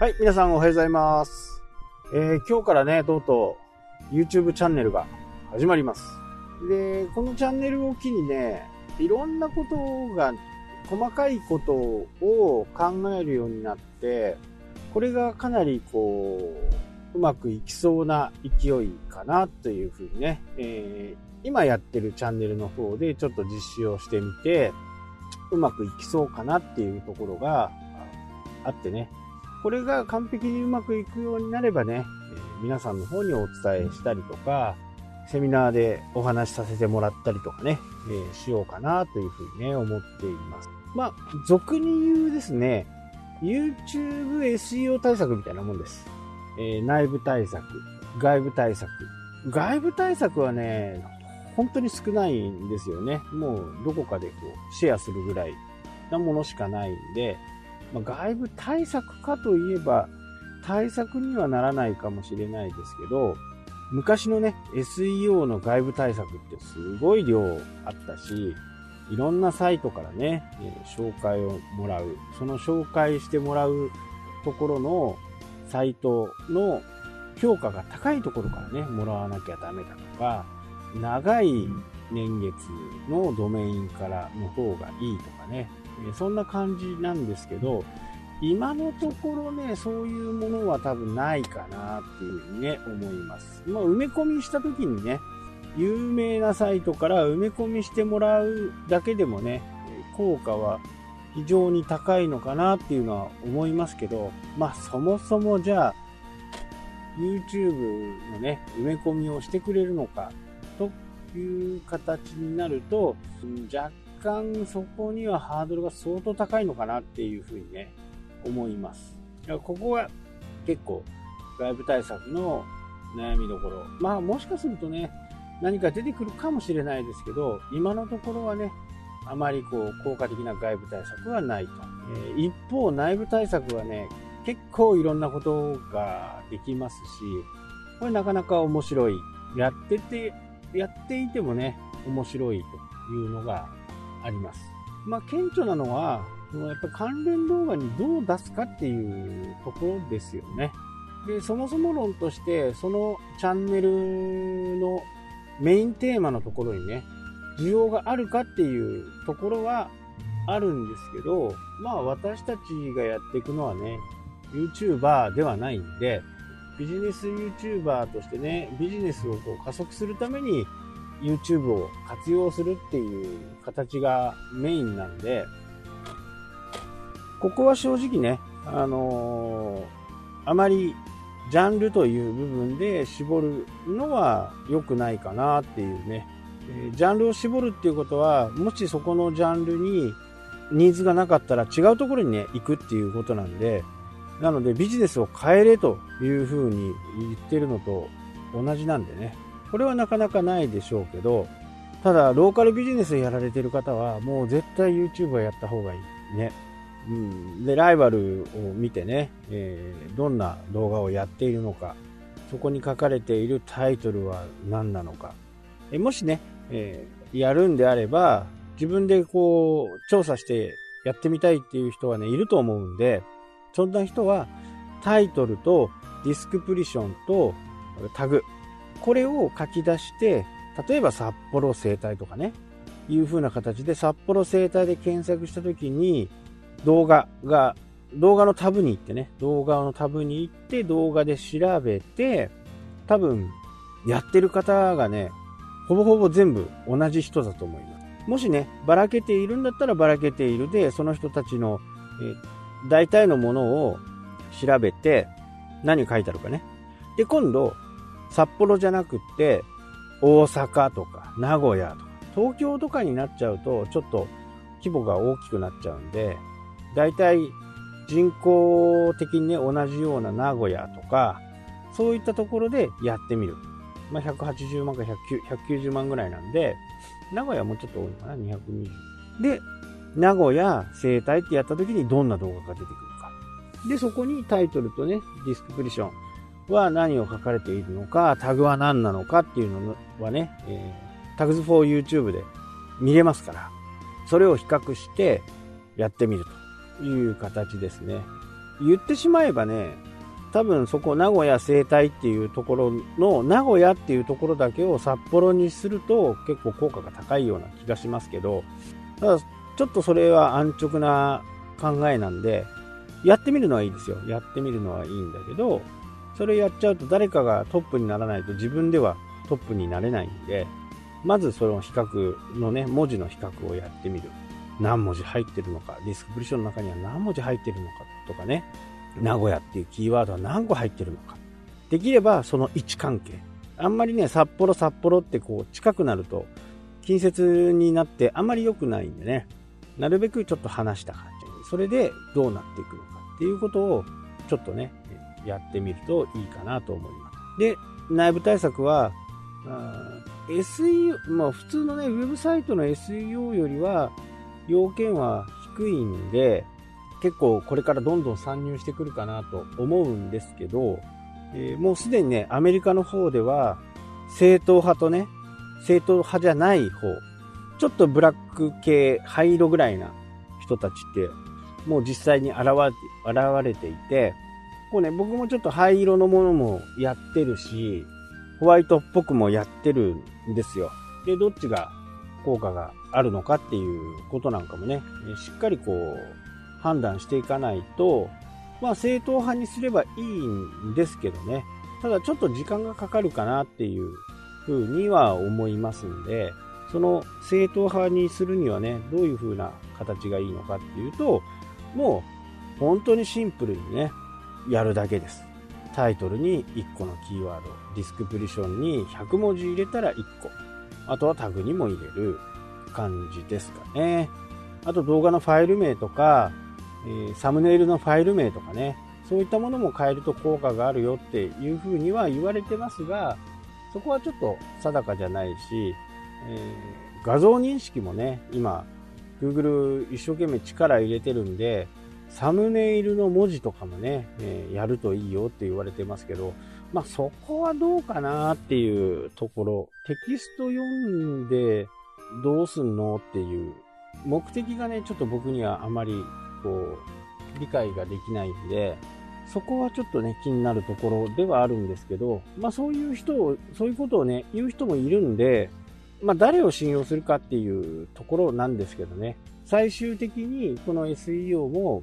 はい、皆さんおはようございます。えー今日からね、とうとう YouTube チャンネルが始まります。で、このチャンネルを機にね、いろんなことが、細かいことを考えるようになって、これがかなりこう、うまくいきそうな勢いかなというふうにね、えー今やってるチャンネルの方でちょっと実施をしてみて、うまくいきそうかなっていうところがあってね、これが完璧にうまくいくようになればね、え皆さんの方にお伝えしたりとか、セミナーでお話しさせてもらったりとかね、えーしようかなというふうにね、思っています。まあ、俗に言うですね、YouTube SEO 対策みたいなもんです。えー内部対策、外部対策。外部対策はね、本当に少ないんですよね。もうどこかでこうシェアするぐらいなものしかないんで、まあ、外部対策かといえば、対策にはならないかもしれないですけど、昔のね、SEO の外部対策ってすごい量あったし、いろんなサイトからね、紹介をもらう。その紹介してもらうところのサイトの評価が高いところからね、もらわなきゃダメだとか、長い年月のドメインからの方がいいとかね、そんな感じなんですけど、今のところね、そういうものは多分ないかなっていうふうにね、思います。まあ、埋め込みした時にね、有名なサイトから埋め込みしてもらうだけでもね、効果は非常に高いのかなっていうのは思いますけど、まあそもそもじゃあ、YouTube のね、埋め込みをしてくれるのかという形になると、若干そこにはハードルが相当高いのかなっていうふうにね、思います。だからここが結構外部対策の悩みどころ。まあもしかするとね、何か出てくるかもしれないですけど、今のところはね、あまりこう効果的な外部対策はないと。えー一方、内部対策はね、結構いろんなことができますし、これなかなか面白い。やってて、やっていてもね、面白いというのがあります。まあ、顕著なのは、やっぱり関連動画にどう出すかっていうところですよね。で、そもそも論として、そのチャンネルのメインテーマのところにね、需要があるかっていうところはあるんですけど、まあ私たちがやっていくのはね、YouTuber ではないんで、ビジネス YouTuber としてね、ビジネスをこう加速するために YouTube を活用するっていう形がメインなんで、ここは正直ね、あのーあまりジャンルという部分で絞るのは良くないかなっていうね。えージャンルを絞るっていうことは、もしそこのジャンルにニーズがなかったら違うところにね、行くっていうことなんで、なのでビジネスを変えれというふうに言ってるのと同じなんでね。これはなかなかないでしょうけど、ただ、ローカルビジネスやられてる方は、もう絶対 YouTube はやった方がいい。ね。うん。で、ライバルを見てね、えーどんな動画をやっているのか、そこに書かれているタイトルは何なのか。えもしね、えーやるんであれば、自分でこう、調査してやってみたいっていう人はね、いると思うんで、そんな人は、タイトルとディスクプリションとタグ、これを書き出して、例えば札幌生態とかね、いう風な形で札幌生態で検索したときに、動画が、動画のタブに行ってね、動画のタブに行って動画で調べて、多分、やってる方がね、ほぼほぼ全部同じ人だと思います。もしね、ばらけているんだったらばらけているで、その人たちの、え大体のものを調べて、何書いてあるかね。で、今度、札幌じゃなくって、大阪とか、名古屋とか、東京とかになっちゃうと、ちょっと規模が大きくなっちゃうんで、大体人口的にね、同じような名古屋とか、そういったところでやってみる。まあ、180万か190万ぐらいなんで、名古屋もうちょっと多いのかな、220。で、名古屋生態ってやった時にどんな動画が出てくるか。で、そこにタイトルとね、ディスクプリションは何を書かれているのか、タグは何なのかっていうのはね、えー、タグズ for YouTube で見れますから、それを比較してやってみるという形ですね。言ってしまえばね、多分そこ名古屋生態っていうところの名古屋っていうところだけを札幌にすると結構効果が高いような気がしますけど、ただちょっとそれは安直な考えなんで、やってみるのはいいですよ。やってみるのはいいんだけど、それやっちゃうと誰かがトップにならないと自分ではトップになれないんで、まずその比較のね、文字の比較をやってみる。何文字入ってるのか、ディスクプリションの中には何文字入ってるのかとかね、名古屋っていうキーワードは何個入ってるのか。できればその位置関係。あんまりね、札幌札幌ってこう近くなると、近接になってあんまり良くないんでね、なるべくちょっと離した感じ。それでどうなっていくのかっていうことをちょっとね、やってみるといいかなと思います。で、内部対策は、SEO、まあ普通のね、ウェブサイトの SEO よりは、要件は低いんで、結構これからどんどん参入してくるかなと思うんですけど、えー、もうすでにね、アメリカの方では、正統派とね、正統派じゃない方、ちょっとブラック系、灰色ぐらいな人たちって、もう実際に現れ現れていて、こうね、僕もちょっと灰色のものもやってるし、ホワイトっぽくもやってるんですよ。で、どっちが効果があるのかっていうことなんかもね、しっかりこう、判断していかないと、まあ正統派にすればいいんですけどね、ただちょっと時間がかかるかなっていうふうには思いますんで、その正統派にするにはね、どういうふうな形がいいのかっていうと、もう本当にシンプルにね、やるだけです。タイトルに1個のキーワード、ディスクプリションに100文字入れたら1個、あとはタグにも入れる感じですかね。あと動画のファイル名とか、えー、サムネイルのファイル名とかね、そういったものも変えると効果があるよっていうふうには言われてますが、そこはちょっと定かじゃないし、えー、画像認識もね、今、Google 一生懸命力入れてるんで、サムネイルの文字とかもね、えー、やるといいよって言われてますけど、まあそこはどうかなっていうところ、テキスト読んでどうすんのっていう目的がね、ちょっと僕にはあまりこう、理解ができないんで、そこはちょっとね、気になるところではあるんですけど、まあそういう人を、そういうことをね、言う人もいるんで、まあ誰を信用するかっていうところなんですけどね、最終的にこの SEO も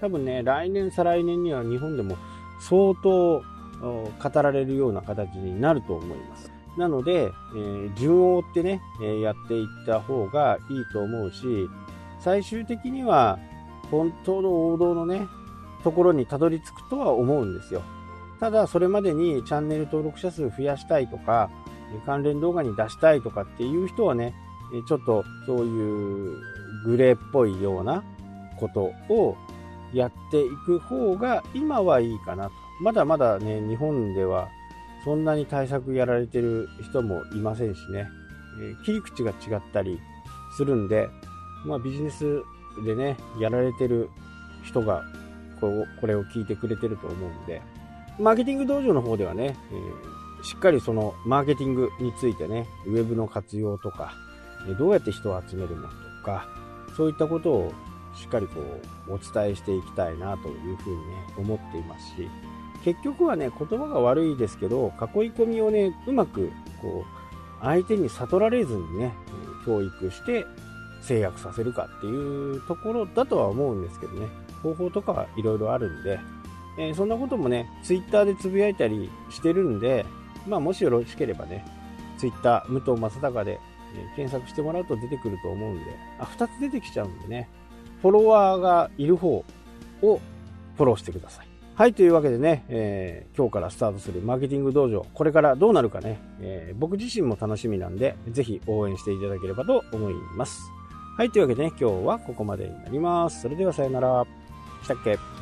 多分ね、来年、再来年には日本でも相当語られるような形になると思います。なので、えー、順を追ってね、えー、やっていった方がいいと思うし、最終的には本当の王道のね、ところにたどり着くとは思うんですよ。ただ、それまでにチャンネル登録者数増やしたいとか、関連動画に出したいとかっていう人はね、ちょっとそういうグレーっぽいようなことをやっていく方が今はいいかなと。まだまだね、日本ではそんなに対策やられてる人もいませんしね、え切り口が違ったりするんで、まあビジネスでね、やられてる人がここれを聞いてくれてると思うんで、マーケティング道場の方ではね、えー、しっかりそのマーケティングについてね、ウェブの活用とか、どうやって人を集めるのとか、そういったことをしっかりこうお伝えしていきたいなというふうにね、思っていますし、結局はね、言葉が悪いですけど、囲い込みをね、うまくこう、相手に悟られずにね、教育して制約させるかっていうところだとは思うんですけどね、方法とかはいろいろあるんで、えー、そんなこともね、ツイッターでつぶやいたりしてるんで、まあもしよろしければね、ツイッター、武藤正隆で、え、検索してもらうと出てくると思うんで、あ、2つ出てきちゃうんでね、フォロワーがいる方をフォローしてください。はい、というわけでね、えー、今日からスタートするマーケティング道場、これからどうなるかね、えー、僕自身も楽しみなんで、ぜひ応援していただければと思います。はい、というわけでね、今日はここまでになります。それではさよなら。したっけ？